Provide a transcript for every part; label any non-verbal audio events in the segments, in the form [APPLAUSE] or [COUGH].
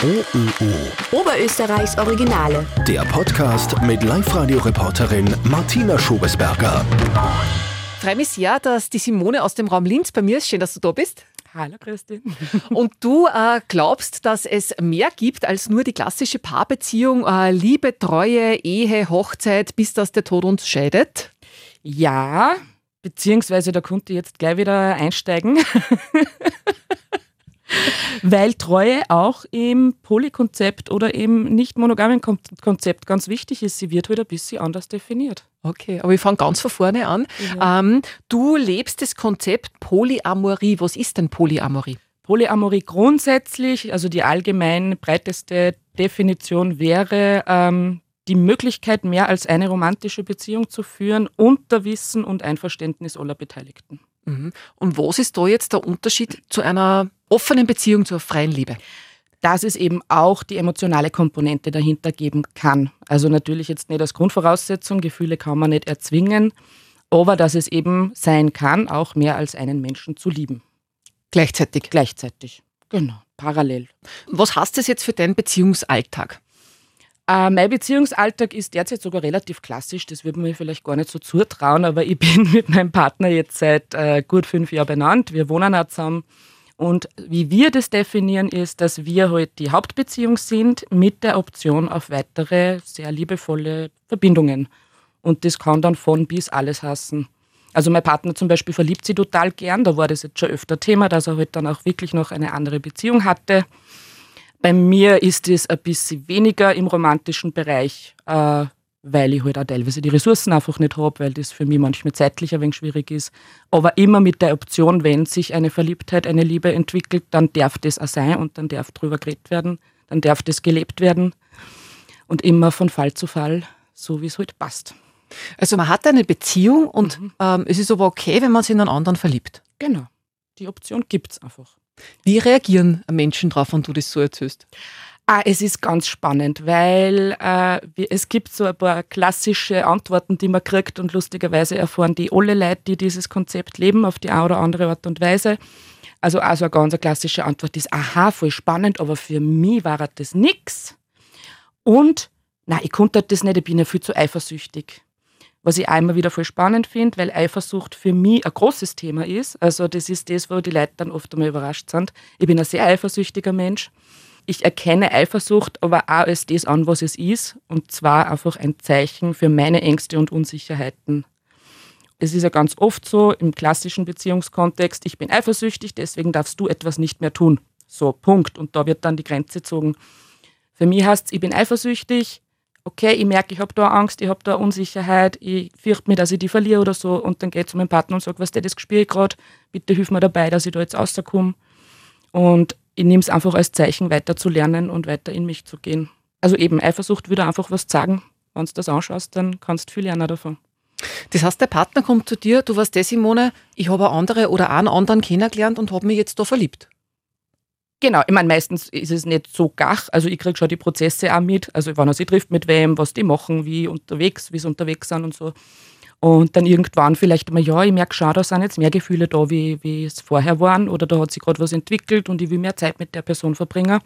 OÖO. Oberösterreichs Originale. Der Podcast mit Live-Radio-Reporterin Martina Schobesberger. Freue mich sehr, dass die Simone aus dem Raum Linz bei mir ist. Schön, dass du da bist. Hallo Christi. [LAUGHS] Und du äh, glaubst, dass es mehr gibt als nur die klassische Paarbeziehung, äh, Liebe, Treue, Ehe, Hochzeit, bis dass der Tod uns scheidet? Ja, beziehungsweise da konnte ich jetzt gleich wieder einsteigen. [LAUGHS] [LAUGHS] Weil Treue auch im Polykonzept oder im nicht monogamen Konzept ganz wichtig ist. Sie wird halt ein bisschen anders definiert. Okay, aber ich fange ganz von vorne an. Ja. Ähm, du lebst das Konzept Polyamorie. Was ist denn Polyamorie? Polyamorie grundsätzlich, also die allgemein breiteste Definition wäre ähm, die Möglichkeit, mehr als eine romantische Beziehung zu führen unter Wissen und Einverständnis aller Beteiligten. Mhm. Und was ist da jetzt der Unterschied zu einer offenen Beziehung zur freien Liebe? dass es eben auch die emotionale Komponente dahinter geben kann. Also natürlich jetzt nicht als Grundvoraussetzung, Gefühle kann man nicht erzwingen, aber dass es eben sein kann, auch mehr als einen Menschen zu lieben. Gleichzeitig. Gleichzeitig, genau, parallel. Was heißt das jetzt für deinen Beziehungsalltag? Äh, mein Beziehungsalltag ist derzeit sogar relativ klassisch, das würde man mir vielleicht gar nicht so zutrauen, aber ich [LAUGHS] bin mit meinem Partner jetzt seit äh, gut fünf Jahren benannt. Wir wohnen auch zusammen und wie wir das definieren, ist, dass wir heute halt die Hauptbeziehung sind mit der Option auf weitere sehr liebevolle Verbindungen. Und das kann dann von bis alles hassen. Also mein Partner zum Beispiel verliebt sie total gern, da war das jetzt schon öfter Thema, dass er halt dann auch wirklich noch eine andere Beziehung hatte. Bei mir ist es ein bisschen weniger im romantischen Bereich. Äh, weil ich halt auch teilweise die Ressourcen einfach nicht habe, weil das für mich manchmal zeitlich ein wenig schwierig ist. Aber immer mit der Option, wenn sich eine Verliebtheit, eine Liebe entwickelt, dann darf das auch sein und dann darf drüber geredet werden, dann darf das gelebt werden und immer von Fall zu Fall, so wie es halt passt. Also man hat eine Beziehung und mhm. ähm, es ist aber okay, wenn man sich in einen anderen verliebt. Genau, die Option gibt es einfach. Wie reagieren Menschen darauf, wenn du das so erzählst? Ah, es ist ganz spannend, weil äh, es gibt so ein paar klassische Antworten, die man kriegt und lustigerweise erfahren die alle Leute, die dieses Konzept leben, auf die eine oder andere Art und Weise. Also also eine ganz klassische Antwort ist, aha, voll spannend, aber für mich war das nichts. Und, nein, ich konnte das nicht, ich bin ja viel zu eifersüchtig. Was ich einmal wieder voll spannend finde, weil Eifersucht für mich ein großes Thema ist. Also das ist das, wo die Leute dann oft einmal überrascht sind. Ich bin ein sehr eifersüchtiger Mensch ich erkenne Eifersucht aber auch als das an, was es ist, und zwar einfach ein Zeichen für meine Ängste und Unsicherheiten. Es ist ja ganz oft so im klassischen Beziehungskontext, ich bin eifersüchtig, deswegen darfst du etwas nicht mehr tun. So, Punkt. Und da wird dann die Grenze gezogen. Für mich heißt es, ich bin eifersüchtig, okay, ich merke, ich habe da Angst, ich habe da Unsicherheit, ich fürchte mich, dass ich die verliere oder so. Und dann geht zu meinem Partner und sagt, was der das spüre ich gerade, bitte hilf mir dabei, dass ich da jetzt rauskomme. Und ich nehme es einfach als Zeichen, weiter zu lernen und weiter in mich zu gehen. Also eben, Eifersucht würde einfach was sagen. Wenn du das anschaust, dann kannst du viel lernen davon. Das heißt, der Partner kommt zu dir, du warst der Simone, ich habe eine andere oder einen anderen kennengelernt und habe mich jetzt da verliebt. Genau, ich meine, meistens ist es nicht so gach. Also ich kriege schon die Prozesse auch mit. Also wann er sich trifft mit wem, was die machen, wie unterwegs, wie sie unterwegs sind und so. Und dann irgendwann vielleicht mal, ja, ich merke schon, da sind jetzt mehr Gefühle da, wie, wie es vorher waren, oder da hat sich gerade was entwickelt und ich will mehr Zeit mit der Person verbringen.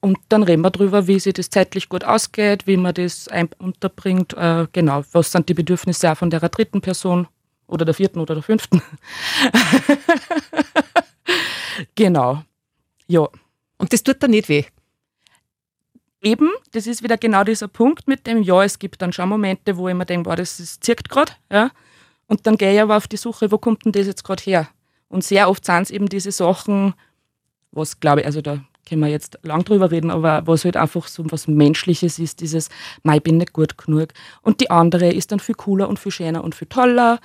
Und dann reden wir darüber, wie sich das zeitlich gut ausgeht, wie man das unterbringt. Äh, genau, was sind die Bedürfnisse auch von der dritten Person oder der vierten oder der fünften. [LAUGHS] genau. Ja. Und das tut dann nicht weh eben, das ist wieder genau dieser Punkt mit dem, ja, es gibt dann schon Momente, wo ich mir denke, wow, das, ist, zirkt gerade, ja. Und dann gehe ich aber auf die Suche, wo kommt denn das jetzt gerade her? Und sehr oft sind es eben diese Sachen, was glaube ich, also da können wir jetzt lang drüber reden, aber was halt einfach so was Menschliches ist, dieses, ich bin nicht gut genug. Und die andere ist dann viel cooler und viel schöner und viel toller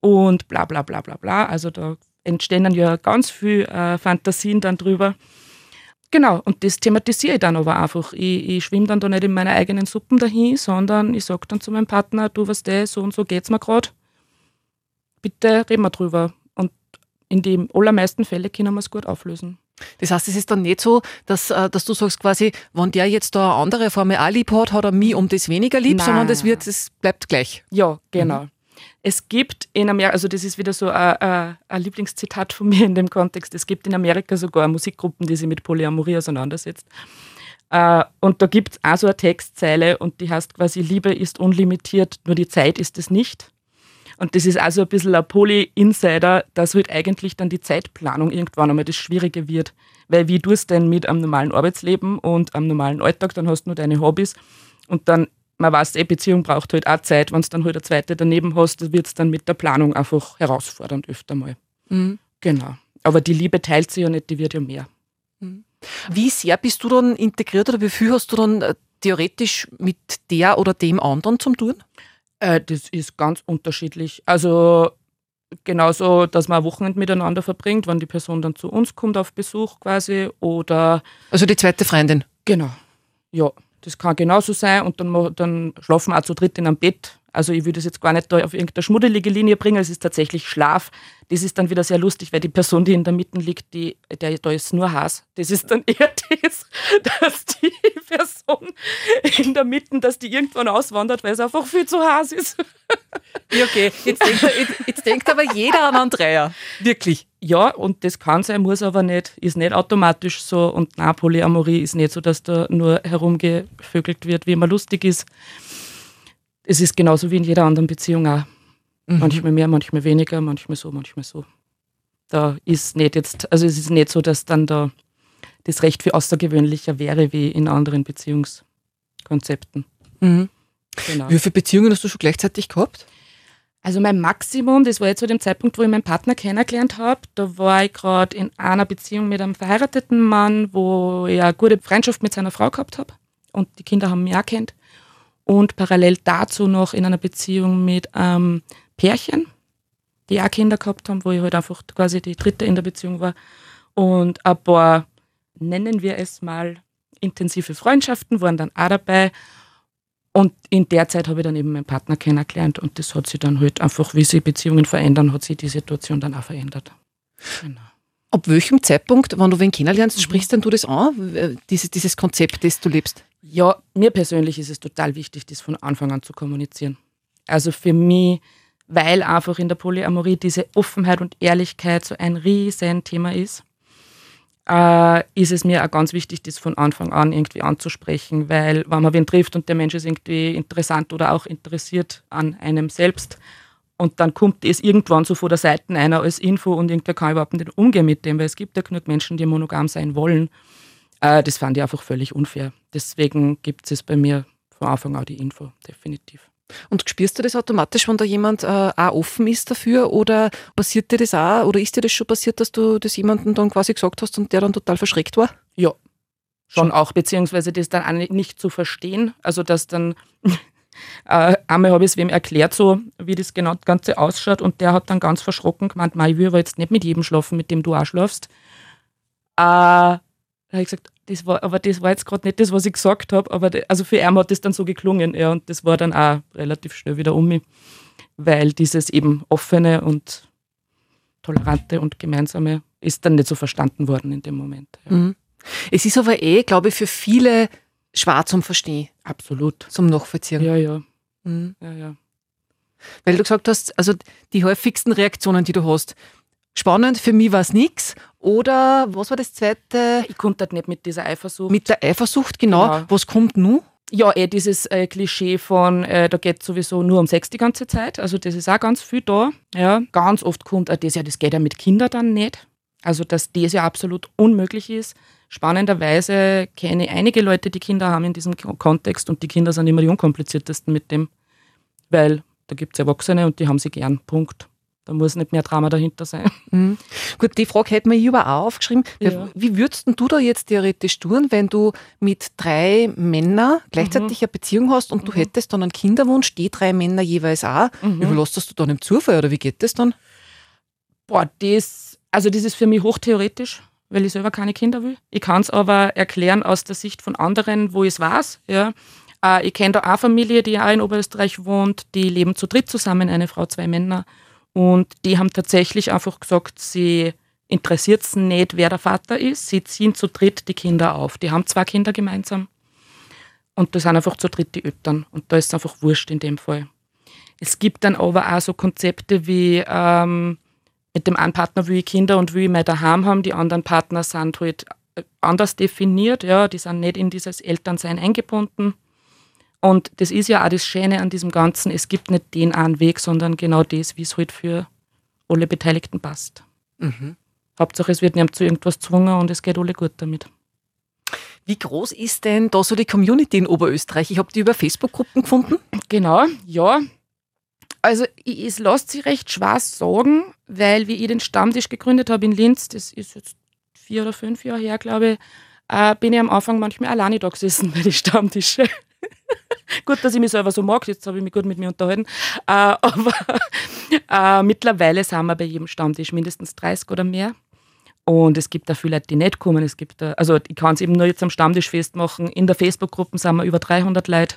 und bla bla bla bla bla. Also da entstehen dann ja ganz viel äh, Fantasien dann drüber. Genau, und das thematisiere ich dann aber einfach. Ich, ich schwimme dann da nicht in meiner eigenen Suppen dahin, sondern ich sage dann zu meinem Partner, du was der, so und so geht's mir gerade. Bitte reden wir drüber. Und in den allermeisten Fällen können wir es gut auflösen. Das heißt, es ist dann nicht so, dass, äh, dass du sagst quasi, wenn der jetzt da eine andere Formel auch lieb hat, hat er mich um das weniger lieb, Nein. sondern das wird, es bleibt gleich. Ja, genau. Mhm. Es gibt in Amerika, also das ist wieder so ein, ein, ein, Lieblingszitat von [LAUGHS] mir in dem Kontext, es gibt in Amerika sogar Musikgruppen, die sich mit Polyamorie auseinandersetzt. Uh, und da gibt es auch so eine Textzeile und die heißt quasi, Liebe ist unlimitiert, nur die Zeit ist es nicht. Und das ist also ein bisschen ein Poly-Insider, dass halt eigentlich dann die Zeitplanung irgendwann einmal das Schwierige wird. Weil wie du es denn mit einem normalen Arbeitsleben und einem normalen Alltag, dann hast du nur deine Hobbys und dann man weiß, eh, Beziehung braucht halt auch Zeit. Wenn du dann halt eine zweite daneben hast, wird es dann mit der Planung einfach herausfordernd öfter mal. Mhm. Genau. Aber die Liebe teilt sich ja nicht, die wird ja mehr. Mhm. Wie sehr bist du dann integriert oder wie viel hast du dann äh, theoretisch mit der oder dem anderen zum tun? Äh, das ist ganz unterschiedlich. Also genauso, dass man Wochenende miteinander verbringt, wenn die Person dann zu uns kommt auf Besuch quasi oder. Also die zweite Freundin. Genau. Ja. Das kann genauso sein und dann, dann schlafen wir auch zu dritt in einem Bett. Also ich würde das jetzt gar nicht auf irgendeine schmuddelige Linie bringen, es ist tatsächlich Schlaf. Das ist dann wieder sehr lustig, weil die Person, die in der Mitte liegt, die, der, da ist nur Hass. Das ist dann eher [LAUGHS] das, dass die Person in der Mitte, dass die irgendwann auswandert, weil es einfach viel zu Hass ist. Ja, okay. Jetzt denkt, jetzt, jetzt denkt aber jeder an Andrea. Wirklich. Ja, und das kann sein, muss aber nicht, ist nicht automatisch so. Und na, Polyamorie ist nicht so, dass da nur herumgevögelt wird, wie immer lustig ist. Es ist genauso wie in jeder anderen Beziehung auch. Mhm. Manchmal mehr, manchmal weniger, manchmal so, manchmal so. Da ist nicht jetzt, also es ist nicht so, dass dann da das Recht für außergewöhnlicher wäre wie in anderen Beziehungskonzepten. Mhm. Genau. Wie viele Beziehungen hast du schon gleichzeitig gehabt? Also mein Maximum, das war jetzt zu dem Zeitpunkt, wo ich meinen Partner kennengelernt habe. Da war ich gerade in einer Beziehung mit einem verheirateten Mann, wo ich eine gute Freundschaft mit seiner Frau gehabt habe. Und die Kinder haben mich auch kennt. Und parallel dazu noch in einer Beziehung mit einem Pärchen, die auch Kinder gehabt haben, wo ich halt einfach quasi die dritte in der Beziehung war. Und ein paar, nennen wir es mal, intensive Freundschaften waren dann auch dabei. Und in der Zeit habe ich dann eben meinen Partner kennengelernt und das hat sich dann halt einfach, wie sich Beziehungen verändern, hat sich die Situation dann auch verändert. Genau. Ab welchem Zeitpunkt, wenn du wen kennenlernst, sprichst denn du das an, dieses, dieses Konzept, das du lebst? Ja, mir persönlich ist es total wichtig, das von Anfang an zu kommunizieren. Also für mich, weil einfach in der Polyamorie diese Offenheit und Ehrlichkeit so ein riesen Thema ist äh, ist es mir auch ganz wichtig, das von Anfang an irgendwie anzusprechen, weil wenn man wen trifft und der Mensch ist irgendwie interessant oder auch interessiert an einem selbst und dann kommt es irgendwann so vor der Seite einer als Info und irgendwer kann überhaupt nicht umgehen mit dem, weil es gibt ja genug Menschen, die monogam sein wollen. Äh, das fand ich einfach völlig unfair. Deswegen gibt es bei mir von Anfang an die Info, definitiv. Und spürst du das automatisch, wenn da jemand äh, auch offen ist dafür oder passiert dir das auch oder ist dir das schon passiert, dass du das jemandem dann quasi gesagt hast und der dann total verschreckt war? Ja, schon auch, beziehungsweise das dann auch nicht zu verstehen. Also, dass dann [LAUGHS] äh, einmal habe ich es wem erklärt, so wie das genau das Ganze ausschaut und der hat dann ganz verschrocken gemeint, ich will aber jetzt nicht mit jedem schlafen, mit dem du auch schlafst. Äh, da habe ich gesagt, das war, aber das war jetzt gerade nicht das, was ich gesagt habe, aber de, also für ihn hat das dann so geklungen, ja, und das war dann auch relativ schnell wieder um mich, weil dieses eben offene und tolerante und gemeinsame ist dann nicht so verstanden worden in dem Moment. Ja. Mhm. Es ist aber eh, glaube ich, für viele schwer zum Verstehen. Absolut. Zum Nachvollziehen. Ja, ja. Mhm. ja, ja. Weil du gesagt hast, also die häufigsten Reaktionen, die du hast, spannend, für mich war es nichts. Oder was war das zweite? Ich konnte halt nicht mit dieser Eifersucht. Mit der Eifersucht, genau. genau. Was kommt nun? Ja, eh dieses äh, Klischee von, äh, da geht es sowieso nur um Sex die ganze Zeit. Also das ist auch ganz viel da. Ja. Ganz oft kommt auch das, ja, das geht ja mit Kindern dann nicht. Also dass das ja absolut unmöglich ist. Spannenderweise kenne ich einige Leute, die Kinder haben in diesem Kontext und die Kinder sind immer die unkompliziertesten mit dem, weil da gibt es Erwachsene und die haben sie gern. Punkt. Da muss nicht mehr Drama dahinter sein. Mhm. Gut, die Frage hätte man hier aber auch aufgeschrieben. Ja. Wie würdest du da jetzt theoretisch tun, wenn du mit drei Männern gleichzeitig mhm. eine Beziehung hast und mhm. du hättest dann einen Kinderwunsch, die drei Männer jeweils auch? Mhm. Überlässt du dann im Zufall oder wie geht das dann? Boah, das, also das ist für mich hochtheoretisch, weil ich selber keine Kinder will. Ich kann es aber erklären aus der Sicht von anderen, wo ich es weiß. Ja. Äh, ich kenne da eine Familie, die auch in Oberösterreich wohnt, die leben zu dritt zusammen, eine Frau, zwei Männer. Und die haben tatsächlich einfach gesagt, sie interessiert es nicht, wer der Vater ist. Sie ziehen zu dritt die Kinder auf. Die haben zwei Kinder gemeinsam. Und das sind einfach zu dritt die Eltern. Und da ist es einfach wurscht in dem Fall. Es gibt dann aber auch so Konzepte wie ähm, mit dem einen Partner will ich Kinder und will ich mal daheim haben, die anderen Partner sind halt äh, anders definiert, ja, die sind nicht in dieses Elternsein eingebunden. Und das ist ja auch das Schöne an diesem Ganzen, es gibt nicht den einen Weg, sondern genau das, wie es halt für alle Beteiligten passt. Mhm. Hauptsache, es wird nicht zu irgendwas gezwungen und es geht alle gut damit. Wie groß ist denn da so die Community in Oberösterreich? Ich habe die über Facebook-Gruppen gefunden. Genau, ja. Also es lässt sich recht schwer sagen, weil wie ich den Stammtisch gegründet habe in Linz, das ist jetzt vier oder fünf Jahre her, glaube ich, äh, bin ich am Anfang manchmal alleine da gesessen [LAUGHS] bei den Stammtischen. Gut, dass ich mich selber so mag, jetzt habe ich mich gut mit mir unterhalten. Äh, [LAUGHS] aber äh, mittlerweile sind wir bei jedem Stammtisch mindestens 30 oder mehr. Und es gibt da viele Leute, die nicht kommen. Es gibt da, also ich kann es eben nur jetzt am Stammtisch festmachen. In der Facebook-Gruppe sind wir über 300 Leute.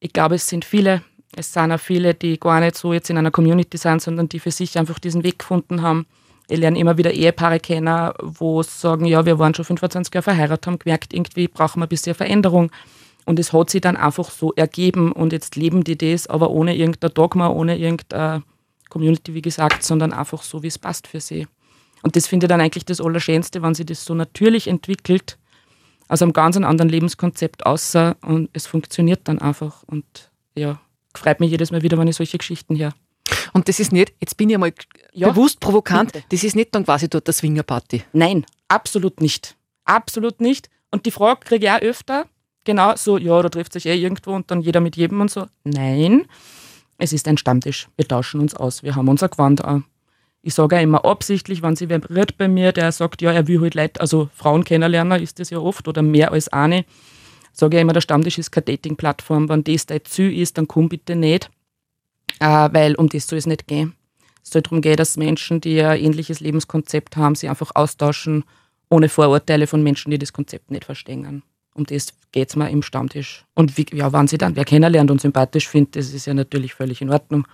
Ich glaube, es sind viele. Es sind auch viele, die gar nicht so jetzt in einer Community sind, sondern die für sich einfach diesen Weg gefunden haben. Ich lerne immer wieder Ehepaare kennen, wo sagen, ja, wir waren schon 25 Jahre verheiratet, haben gemerkt, irgendwie brauchen wir ein bisschen Veränderung. Und es hat sich dann einfach so ergeben und jetzt leben die das, aber ohne irgendein Dogma, ohne irgendeine Community, wie gesagt, sondern einfach so, wie es passt für sie. Und das finde ich dann eigentlich das Allerschönste, wenn sich das so natürlich entwickelt, aus einem ganz anderen Lebenskonzept außer und es funktioniert dann einfach. Und ja, freut mich jedes Mal wieder, wenn ich solche Geschichten höre. Und das ist nicht, jetzt bin ich einmal ja, bewusst provokant, bitte. das ist nicht dann quasi dort der Swingerparty. Nein, absolut nicht. Absolut nicht. Und die Frage kriege ich auch öfter, genau so, ja, da trifft sich eh irgendwo und dann jeder mit jedem und so. Nein, es ist ein Stammtisch. Wir tauschen uns aus. Wir haben unser Gewand an ich sage auch immer absichtlich, wenn sie berührt bei mir, der sagt, ja, er will halt Leute, also Frauen kennenlernen, ist das ja oft oder mehr als eine, sage ich immer, der Stammtisch ist keine Dating-Plattform. Wenn das dein Ziel ist, dann komm bitte nicht, äh, weil um das soll es nicht gehen. Es soll darum gehen, dass Menschen, die ein ähnliches Lebenskonzept haben, sie einfach austauschen, ohne Vorurteile von Menschen, die das Konzept nicht verstehen. Um das geht es mir im Stammtisch. Und wie, ja, wenn sie dann wer kennenlernt und sympathisch findet, das ist ja natürlich völlig in Ordnung.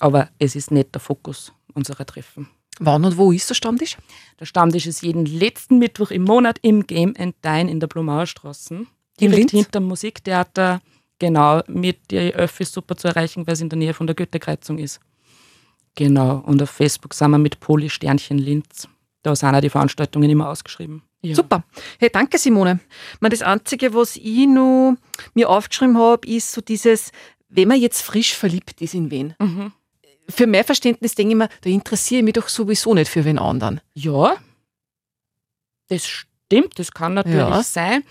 Aber es ist nicht der Fokus unserer Treffen. Wann und wo ist der Stammtisch? Der Stammtisch ist jeden letzten Mittwoch im Monat im Game and Dine in der Blumauerstraße. Direkt hinter dem Musiktheater. Genau, mit der Öffi super zu erreichen, weil es in der Nähe von der Goethe-Kreuzung ist. Genau, und auf Facebook sind wir mit Poli Sternchen Linz. Da sind auch die Veranstaltungen immer ausgeschrieben. Ja. Super. Hey, danke Simone. Das Einzige, was ich noch mir aufgeschrieben habe, ist so dieses, wenn man jetzt frisch verliebt ist in wen. Mhm für mein Verständnis denke ich mir, da interessiere ich mich doch sowieso nicht für wen anderen. Ja, das stimmt, das kann natürlich ja. sein.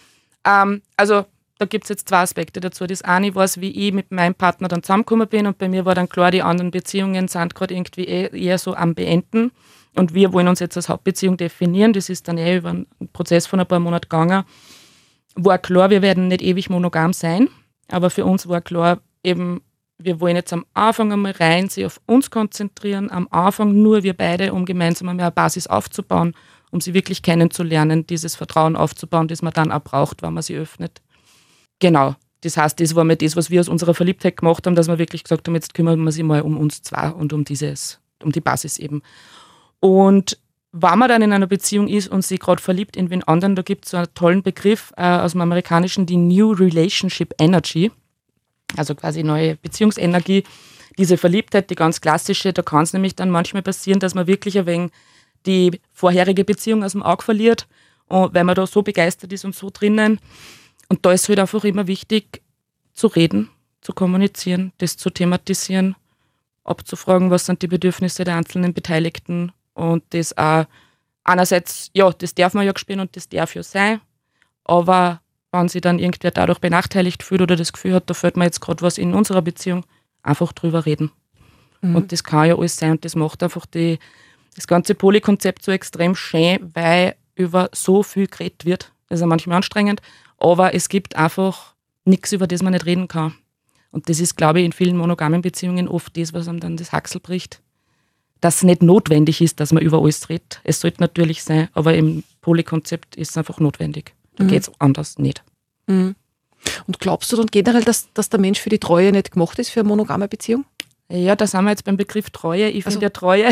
Ähm, also da gibt es jetzt zwei Aspekte dazu. Das eine war es, wie ich mit meinem Partner dann zusammengekommen bin und bei mir war dann klar, die anderen Beziehungen sind gerade irgendwie eh, eher so am Beenden und wir wollen uns jetzt als Hauptbeziehung definieren. Das ist dann eh über einen Prozess von ein paar Monaten gegangen. War klar, wir werden nicht ewig monogam sein, aber für uns war klar, eben wir wollen jetzt am Anfang einmal rein sich auf uns konzentrieren, am Anfang nur wir beide, um gemeinsam eine Basis aufzubauen, um sie wirklich kennenzulernen, dieses Vertrauen aufzubauen, das man dann auch braucht, wenn man sie öffnet. Genau. Das heißt, das war mal das, was wir aus unserer Verliebtheit gemacht haben, dass wir wirklich gesagt haben, jetzt kümmern wir uns mal um uns zwei und um dieses, um die Basis eben. Und wenn man dann in einer Beziehung ist und sich gerade verliebt in wen anderen, da gibt es so einen tollen Begriff äh, aus dem Amerikanischen, die New Relationship Energy also quasi neue Beziehungsenergie. Diese Verliebtheit, die ganz klassische, da kann es nämlich dann manchmal passieren, dass man wirklich ein wenig die vorherige Beziehung aus dem Auge verliert, weil man da so begeistert ist und so drinnen. Und da ist halt einfach immer wichtig, zu reden, zu kommunizieren, das zu thematisieren, abzufragen, was sind die Bedürfnisse der einzelnen Beteiligten und das auch einerseits, ja, das darf man ja spielen und das darf ja sein, aber wenn sich dann irgendwer dadurch benachteiligt fühlt oder das Gefühl hat, da fällt mir jetzt gerade was in unserer Beziehung, einfach drüber reden. Mhm. Und das kann ja alles sein und das macht einfach die, das ganze Polykonzept so extrem schön, weil über so viel geredet wird. Das ist ja manchmal anstrengend, aber es gibt einfach nichts, über das man nicht reden kann. Und das ist, glaube ich, in vielen monogamen Beziehungen oft das, was einem dann das Haxel bricht. Dass es nicht notwendig ist, dass man über alles redet. Es sollte natürlich sein, aber im Polykonzept ist es einfach notwendig. Da mhm. geht es anders nicht. Mhm. Und glaubst du dann generell, dass, dass der Mensch für die Treue nicht gemacht ist, für eine monogame Beziehung? Ja, da sind wir jetzt beim Begriff Treue. Ich also. finde ja Treue,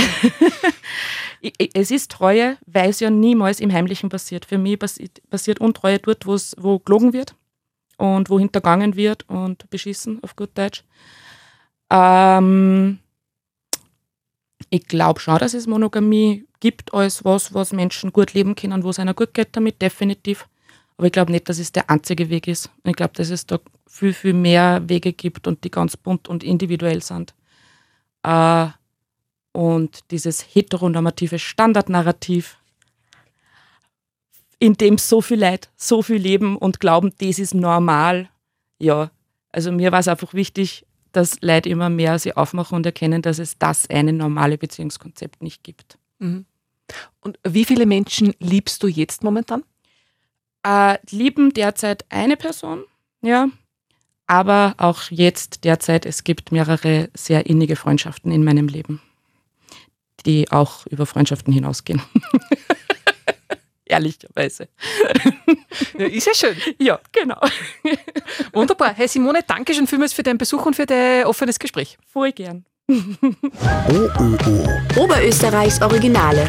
[LAUGHS] es ist Treue, weil es ja niemals im Heimlichen passiert. Für mich passiert Untreue dort, wo gelogen wird und wo hintergangen wird und beschissen, auf gut Deutsch. Ähm, ich glaube schon, dass es Monogamie gibt als was, was Menschen gut leben können, wo es einer gut geht damit, definitiv. Aber ich glaube nicht, dass es der einzige Weg ist. Ich glaube, dass es da viel, viel mehr Wege gibt und die ganz bunt und individuell sind. Äh, und dieses heteronormative Standardnarrativ, in dem so viel Leid, so viel leben und glauben, das ist normal. Ja, also mir war es einfach wichtig, dass Leute immer mehr sich aufmachen und erkennen, dass es das eine normale Beziehungskonzept nicht gibt. Mhm. Und wie viele Menschen liebst du jetzt momentan? Äh, lieben derzeit eine Person, ja. Aber auch jetzt derzeit, es gibt mehrere sehr innige Freundschaften in meinem Leben, die auch über Freundschaften hinausgehen. [LAUGHS] Ehrlicherweise. Ja, ist ja schön. [LAUGHS] Ja, genau. [LAUGHS] Wunderbar. Hey Simone, danke schon vielmals für deinen Besuch und für dein offenes Gespräch. Voll gern. OÖO. Oberösterreichs Originale.